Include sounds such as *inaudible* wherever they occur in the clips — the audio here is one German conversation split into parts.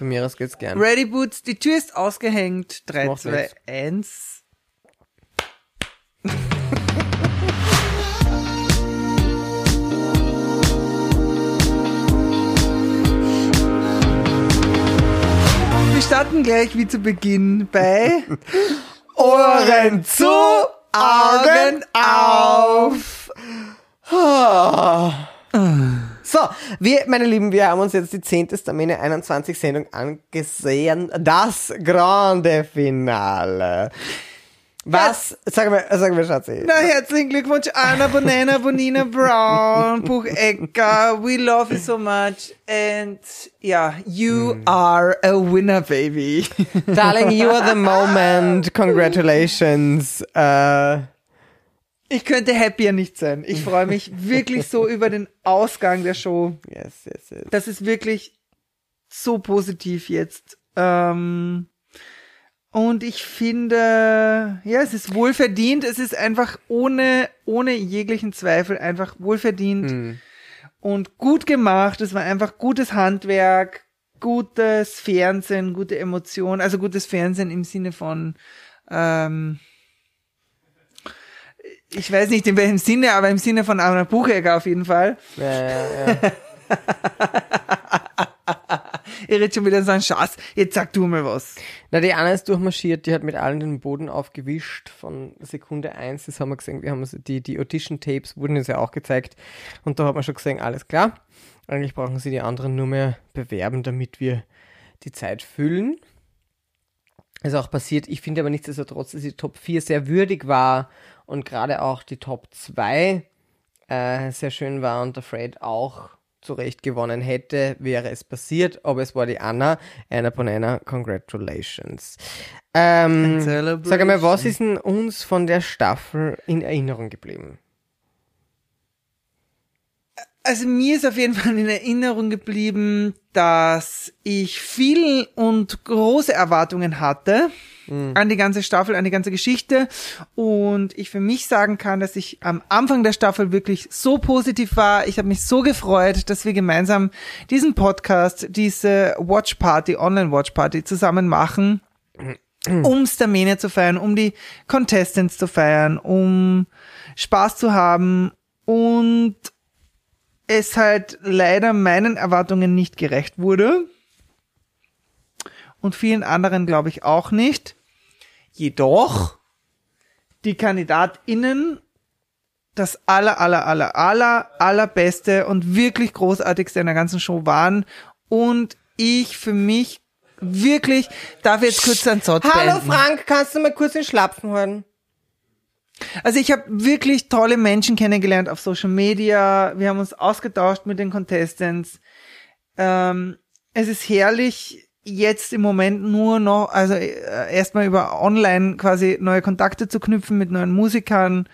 Mir aus geht's gern. Ready Boots, die Tür ist ausgehängt. 3, Macht 2, nichts. 1. Wir starten gleich wie zu Beginn bei *laughs* Ohren zu, Augen auf. So, wir, meine Lieben, wir haben uns jetzt die 10. Stamina 21 Sendung angesehen. Das grande Finale. Was, sag mal, sag mal, Schatzi. Na, herzlichen Glückwunsch, Anna Bonena, Bonina Brown, Buchecker. We love you so much. And yeah, you are a winner, baby. Darling, you are the moment. *laughs* Congratulations. Äh, Ich könnte happier nicht sein. Ich freue mich wirklich so über den Ausgang der Show. yes, yes, yes. Das ist wirklich so positiv jetzt. Ähm, und ich finde, ja, es ist wohlverdient. Es ist einfach ohne, ohne jeglichen Zweifel einfach wohlverdient und gut gemacht. Es war einfach gutes Handwerk, gutes Fernsehen, gute Emotionen. Also gutes Fernsehen im Sinne von, ähm, ich weiß nicht in welchem Sinne, aber im Sinne von Anna Buchecker auf jeden Fall. Ja, ja, ja. Ihr *laughs* redet schon wieder so ein Schatz. Jetzt sag du mal was. Na, die Anna ist durchmarschiert, die hat mit allen den Boden aufgewischt von Sekunde eins. Das haben wir gesehen. Wir haben die, die Audition-Tapes wurden uns ja auch gezeigt. Und da hat man schon gesehen, alles klar. Eigentlich brauchen sie die anderen nur mehr bewerben, damit wir die Zeit füllen. Ist auch passiert. Ich finde aber nichtsdestotrotz, dass die Top 4 sehr würdig war und gerade auch die Top 2 äh, sehr schön war und der Fred auch zu Recht gewonnen hätte, wäre es passiert, aber es war die Anna. Anna Bonana, congratulations. Ähm, sag einmal, was ist denn uns von der Staffel in Erinnerung geblieben? Also mir ist auf jeden Fall in Erinnerung geblieben, dass ich viel und große Erwartungen hatte an die ganze Staffel, an die ganze Geschichte. Und ich für mich sagen kann, dass ich am Anfang der Staffel wirklich so positiv war. Ich habe mich so gefreut, dass wir gemeinsam diesen Podcast, diese Watch Party, Online Watch Party zusammen machen. um Stamene zu feiern, um die Contestants zu feiern, um Spaß zu haben und es halt leider meinen Erwartungen nicht gerecht wurde. Und vielen anderen glaube ich auch nicht. Jedoch die KandidatInnen das aller, aller, aller, aller, allerbeste und wirklich großartigste in der ganzen Show waren. Und ich für mich wirklich, darf jetzt kurz einen Satz Hallo beenden? Frank, kannst du mal kurz den Schlapfen hören? Also ich habe wirklich tolle Menschen kennengelernt auf Social Media. Wir haben uns ausgetauscht mit den Contestants. Ähm, es ist herrlich, jetzt im Moment nur noch, also äh, erstmal über online quasi neue Kontakte zu knüpfen mit neuen Musikern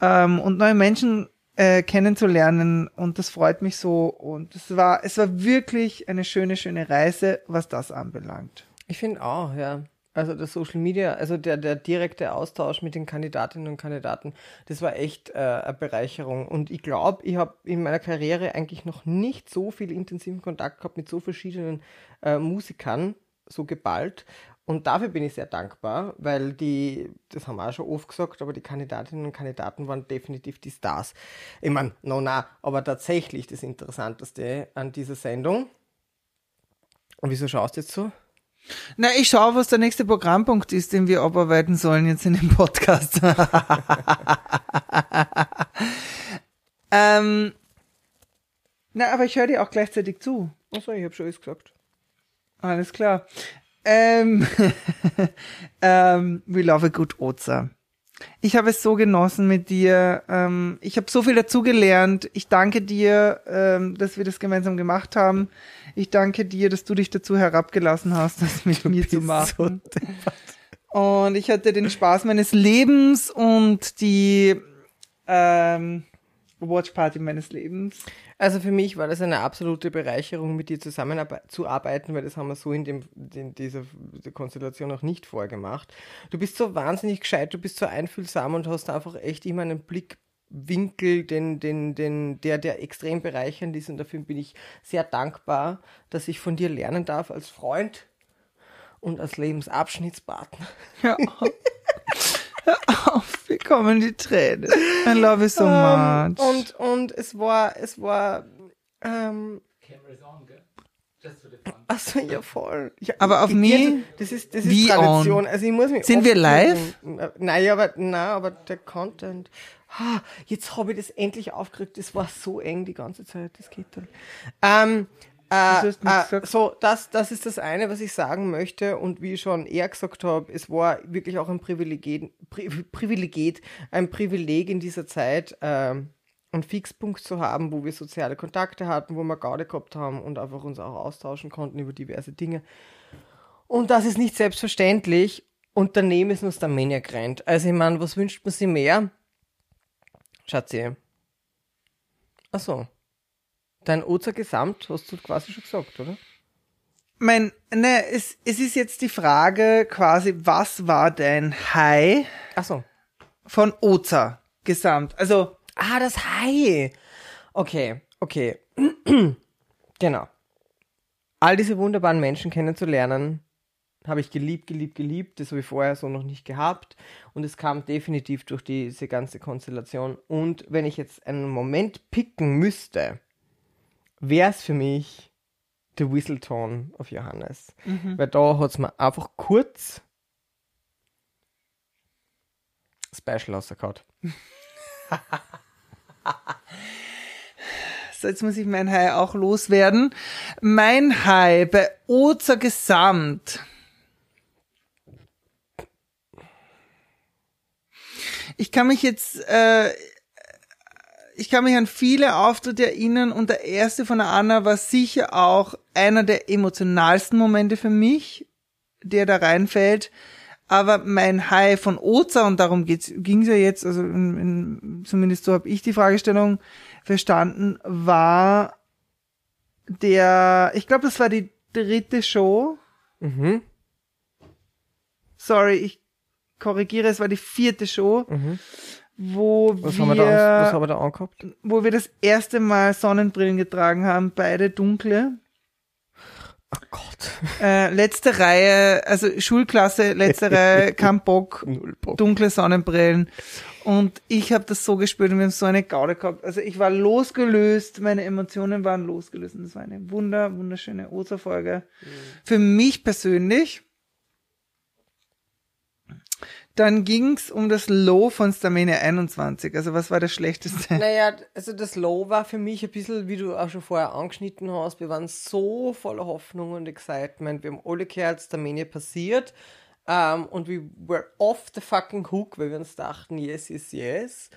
ähm, und neue Menschen äh, kennenzulernen. Und das freut mich so. Und es war, es war wirklich eine schöne, schöne Reise, was das anbelangt. Ich finde auch, ja. Also der Social Media, also der, der direkte Austausch mit den Kandidatinnen und Kandidaten, das war echt äh, eine Bereicherung. Und ich glaube, ich habe in meiner Karriere eigentlich noch nicht so viel intensiven Kontakt gehabt mit so verschiedenen äh, Musikern, so geballt. Und dafür bin ich sehr dankbar, weil die, das haben wir auch schon oft gesagt, aber die Kandidatinnen und Kandidaten waren definitiv die Stars. Ich meine, no, na, aber tatsächlich das Interessanteste an dieser Sendung. Und wieso schaust du jetzt so? Na, ich schaue, was der nächste Programmpunkt ist, den wir abarbeiten sollen jetzt in dem Podcast. *laughs* ähm, na, aber ich höre dir auch gleichzeitig zu. Achso, ich habe schon alles gesagt. Alles klar. Ähm, *laughs* ähm, we love a good Ozer. Ich habe es so genossen mit dir. Ähm, ich habe so viel dazugelernt. Ich danke dir, ähm, dass wir das gemeinsam gemacht haben. Ich danke dir, dass du dich dazu herabgelassen hast, das mit mir zu machen. und ich hatte den Spaß meines Lebens und die ähm, Watch Party meines Lebens. Also für mich war das eine absolute Bereicherung, mit dir zusammenzuarbeiten, weil das haben wir so in, dem, in dieser Konstellation auch nicht vorgemacht. Du bist so wahnsinnig gescheit, du bist so einfühlsam und hast einfach echt immer einen Blick Winkel, den, den, den, der, der extrem bereichernd ist. Und dafür bin ich sehr dankbar, dass ich von dir lernen darf als Freund und als Lebensabschnittspartner. Ja. *laughs* *laughs* Auf, wir kommen die Tränen. I love you so Ähm, much. und, und es war, es war, ähm, Camera's on, gell? Just for the fun. Achso, ja voll. Ja, Aber auf mich? Das ist, das ist Wie Tradition. Also ich muss mich Sind wir live? Nein, aber, nein, aber der Content. Ah, jetzt habe ich das endlich aufgerückt. Das war so eng die ganze Zeit. Das geht doch. Ähm, äh, äh, so, das, das ist das eine, was ich sagen möchte. Und wie ich schon eher gesagt habe, es war wirklich auch ein Privileg, Pri Privileg, ein Privileg in dieser Zeit, ähm, einen Fixpunkt zu haben, wo wir soziale Kontakte hatten, wo wir Gaude gehabt haben und einfach uns auch austauschen konnten über diverse Dinge. Und das ist nicht selbstverständlich. Und daneben ist uns der Maniac rennt. Also ich meine, was wünscht man sich mehr? Schatzi. Ach so. Dein Ozer Gesamt hast du quasi schon gesagt, oder? mein, ne, es, es ist jetzt die Frage quasi, was war dein High Ach so. von Oza gesamt? Also, Ah, das Hai. Okay, okay. *clears throat* genau. All diese wunderbaren Menschen kennenzulernen, habe ich geliebt, geliebt, geliebt. Das habe ich vorher so noch nicht gehabt. Und es kam definitiv durch diese ganze Konstellation. Und wenn ich jetzt einen Moment picken müsste, wäre es für mich der Whistletone auf Johannes. Weil da hat es mir einfach kurz Special rausgehauen. *laughs* so jetzt muss ich mein High auch loswerden. Mein High bei Oza gesamt. Ich kann mich jetzt, äh, ich kann mich an viele Auftritte erinnern und der erste von der Anna war sicher auch einer der emotionalsten Momente für mich, der da reinfällt. Aber mein High von Oza, und darum ging es ja jetzt, also in, in, zumindest so habe ich die Fragestellung verstanden, war der, ich glaube, das war die dritte Show. Mhm. Sorry, ich korrigiere, es war die vierte Show, Mhm. Wo Was, wir, haben wir da, was haben wir da angehabt? wo wir das erste Mal Sonnenbrillen getragen haben, beide dunkle. Oh Gott. Äh, letzte Reihe, also Schulklasse, letzte Reihe, *laughs* kein Bock, Null Bock. dunkle Sonnenbrillen. Und ich habe das so gespürt und wir haben so eine Gaude gehabt. Also ich war losgelöst, meine Emotionen waren losgelöst. Und das war eine wunder, wunderschöne Osterfolge. Für mich persönlich. Dann ging's um das Low von Stamina 21. Also was war das Schlechteste? Naja, also das Low war für mich ein bisschen, wie du auch schon vorher angeschnitten hast, wir waren so voller Hoffnung und Excitement. Wir haben alle gehört, es der Mania passiert. Ähm, und wir were off the fucking hook, weil wir uns dachten, yes, yes, yes.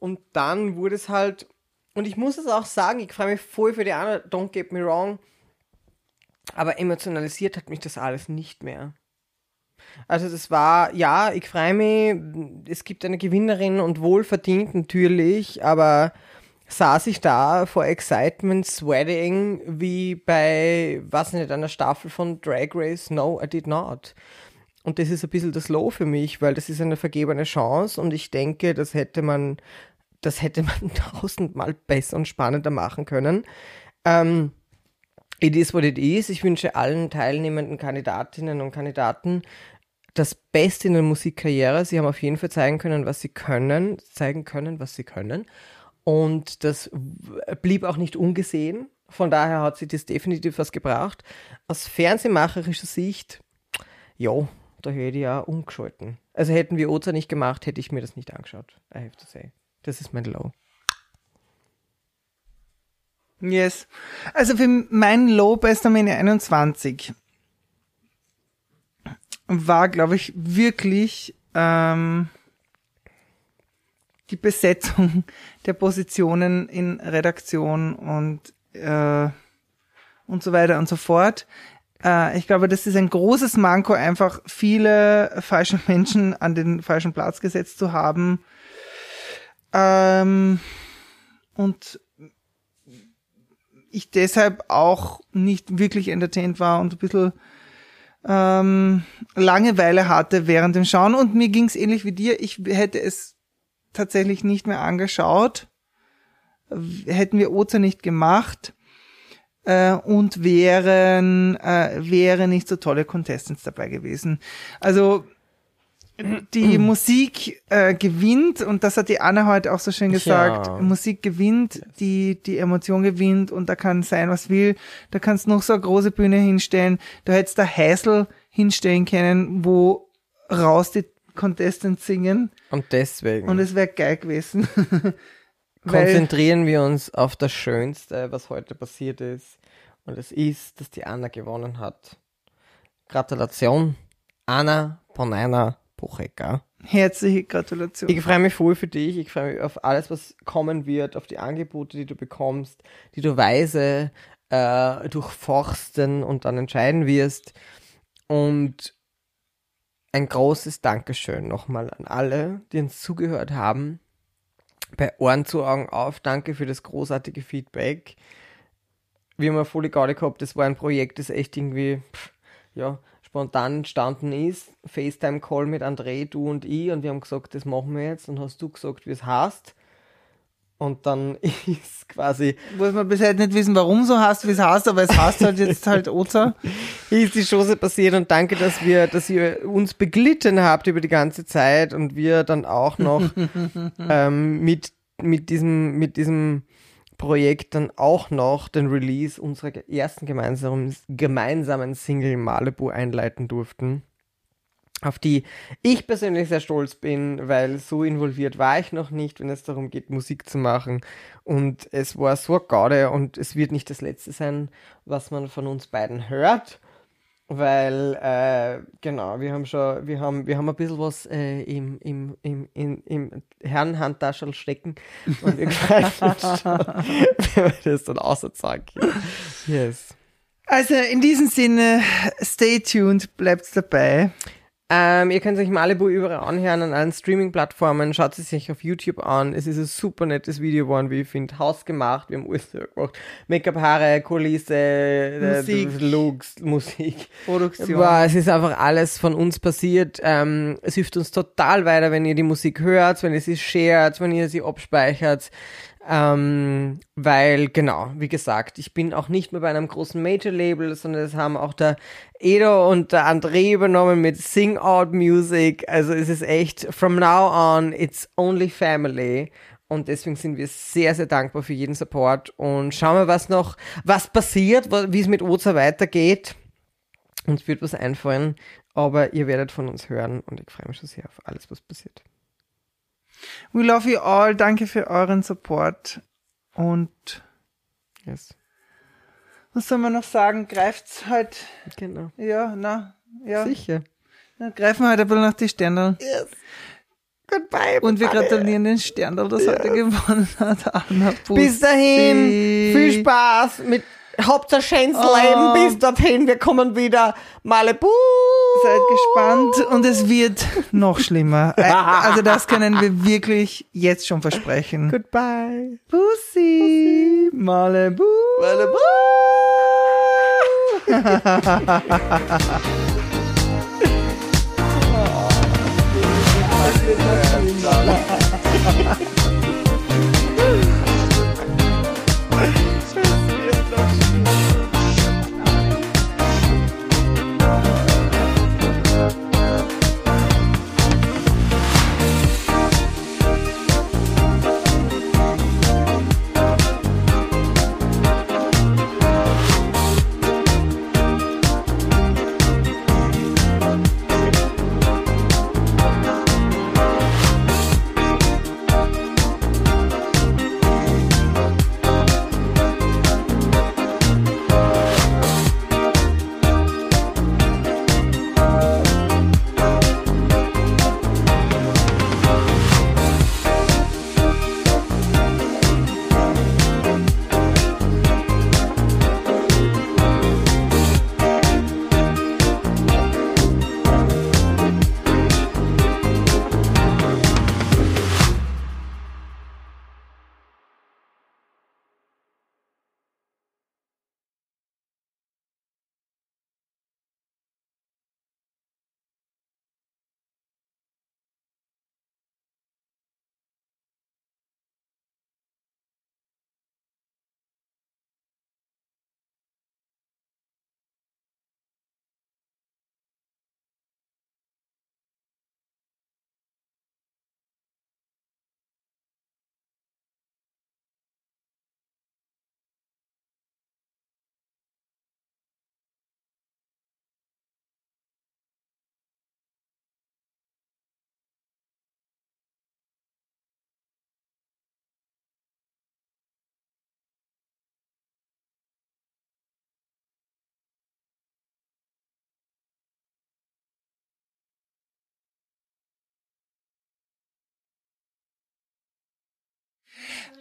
Und dann wurde es halt, und ich muss es auch sagen, ich freue mich voll für die anderen, don't get me wrong, aber emotionalisiert hat mich das alles nicht mehr. Also das war, ja, ich freue mich, es gibt eine Gewinnerin und wohlverdient natürlich, aber saß ich da vor Excitement Sweating wie bei, was nicht, einer Staffel von Drag Race? No, I did not. Und das ist ein bisschen das Low für mich, weil das ist eine vergebene Chance und ich denke, das hätte man, das hätte man *laughs* tausendmal besser und spannender machen können. Ähm, it is what it is. Ich wünsche allen teilnehmenden Kandidatinnen und Kandidaten das Beste in der Musikkarriere. Sie haben auf jeden Fall zeigen können, was sie können, zeigen können, was sie können. Und das blieb auch nicht ungesehen. Von daher hat sie das definitiv was gebracht. Aus fernsehmacherischer Sicht, ja, da hätte ich ja umgeschalten. Also hätten wir Oza nicht gemacht, hätte ich mir das nicht angeschaut. I have to say. Das ist mein Low. Yes. Also für mein Low bei Stamina 21 war, glaube ich, wirklich ähm, die Besetzung *laughs* der Positionen in Redaktion und, äh, und so weiter und so fort. Äh, ich glaube, das ist ein großes Manko, einfach viele falsche *laughs* Menschen an den falschen Platz gesetzt zu haben. Ähm, und ich deshalb auch nicht wirklich entertained war und ein bisschen ähm, Langeweile hatte während dem Schauen. Und mir ging es ähnlich wie dir. Ich hätte es tatsächlich nicht mehr angeschaut, hätten wir Ozer nicht gemacht äh, und wären äh, wäre nicht so tolle Contestants dabei gewesen. Also die Musik äh, gewinnt und das hat die Anna heute auch so schön gesagt. Ja. Musik gewinnt, die die Emotion gewinnt und da kann sein, was will. Da kannst noch so eine große Bühne hinstellen. Da hättest du Häsel hinstellen können, wo raus die Contestants singen Und deswegen und es wäre geil gewesen. *laughs* Konzentrieren wir uns auf das Schönste, was heute passiert ist. Und es ist, dass die Anna gewonnen hat. Gratulation, Anna Buchecker. herzliche Gratulation. Ich freue mich voll für dich. Ich freue mich auf alles, was kommen wird, auf die Angebote, die du bekommst, die du weise äh, durchforsten und dann entscheiden wirst. Und ein großes Dankeschön nochmal an alle, die uns zugehört haben. Bei Ohren zu Augen auf. Danke für das großartige Feedback. Wir haben ja voll Gaudi gehabt. Das war ein Projekt, das echt irgendwie, pff, ja, spontan entstanden ist. FaceTime-Call mit André, du und ich. Und wir haben gesagt, das machen wir jetzt. Und hast du gesagt, wie es heißt. Und dann *laughs* ist quasi Wo wir bis heute nicht wissen, warum so heißt, wie es heißt, aber es heißt halt jetzt halt Ozer. *laughs* ist die Chose passiert und danke, dass wir, dass ihr uns beglitten habt über die ganze Zeit und wir dann auch noch *laughs* ähm, mit, mit diesem, mit diesem Projekt dann auch noch den Release unserer ersten gemeinsamen, gemeinsamen Single Malibu einleiten durften. Auf die ich persönlich sehr stolz bin, weil so involviert war ich noch nicht, wenn es darum geht, Musik zu machen. Und es war so eine und es wird nicht das letzte sein, was man von uns beiden hört. Weil, äh, genau, wir haben schon, wir haben, wir haben ein bisschen was äh, im, im, im, im, im Herrenhandtaschel stecken und wir greifen schon, wenn wir das dann außer Yes. Also in diesem Sinne, stay tuned, bleibt dabei. Ähm, ihr könnt euch Malibu überall anhören an allen Streaming-Plattformen. Schaut es sich auf YouTube an. Es ist ein super nettes Video geworden, wie ich finde. Hausgemacht. Wir haben alles gemacht. Make-up, Haare, Kulisse, äh, Musik. Looks, Musik. Produktion. Boah, es ist einfach alles von uns passiert. Ähm, es hilft uns total weiter, wenn ihr die Musik hört, wenn ihr sie shared, wenn ihr sie abspeichert. Ähm, weil, genau, wie gesagt, ich bin auch nicht mehr bei einem großen Major-Label, sondern das haben auch der Edo und der André übernommen mit Sing Out Music. Also es ist echt, from now on, it's only family. Und deswegen sind wir sehr, sehr dankbar für jeden Support. Und schauen wir, was noch, was passiert, wie es mit Oza weitergeht. Uns wird was einfallen, aber ihr werdet von uns hören und ich freue mich schon sehr auf alles, was passiert. We love you all. Danke für euren Support. Und Yes. was soll man noch sagen? Greift's halt, Genau. ja, na, ja. Sicher. Dann greifen wir halt ein bisschen nach die Sterndal. Yes. Goodbye. Und wir gratulieren den Sterndal, das heute gewonnen *laughs* hat. Bis dahin, viel Spaß mit Hauptsache schönes oh. Bis dorthin, wir kommen wieder. Malibu! Seid gespannt und es wird noch schlimmer. Äh, *laughs* also das können wir wirklich jetzt schon versprechen. Goodbye. Pussy. Pussy. Malibu. Malibu. oh,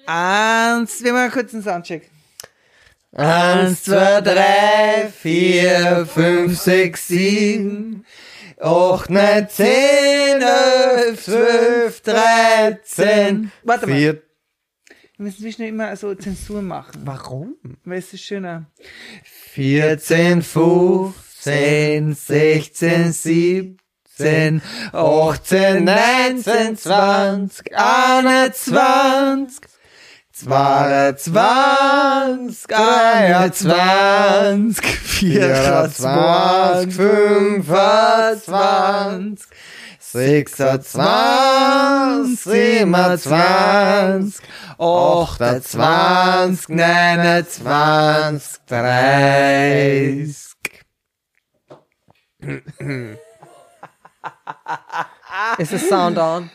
Eins, wir machen kurz einen Soundcheck. Eins, zwei, drei, vier, fünf, sechs, sieben, acht, neun, zehn, elf, zwölf, dreizehn, Warte mal. vier. Wir müssen zwischendurch immer so Zensur machen, Warum? weil es ist schöner. 14, 15, 16, 17, 18, 19, 20, 21, 22, 23, 24, 25, 26, 27, 28, 29, 30. Ist das Sound on?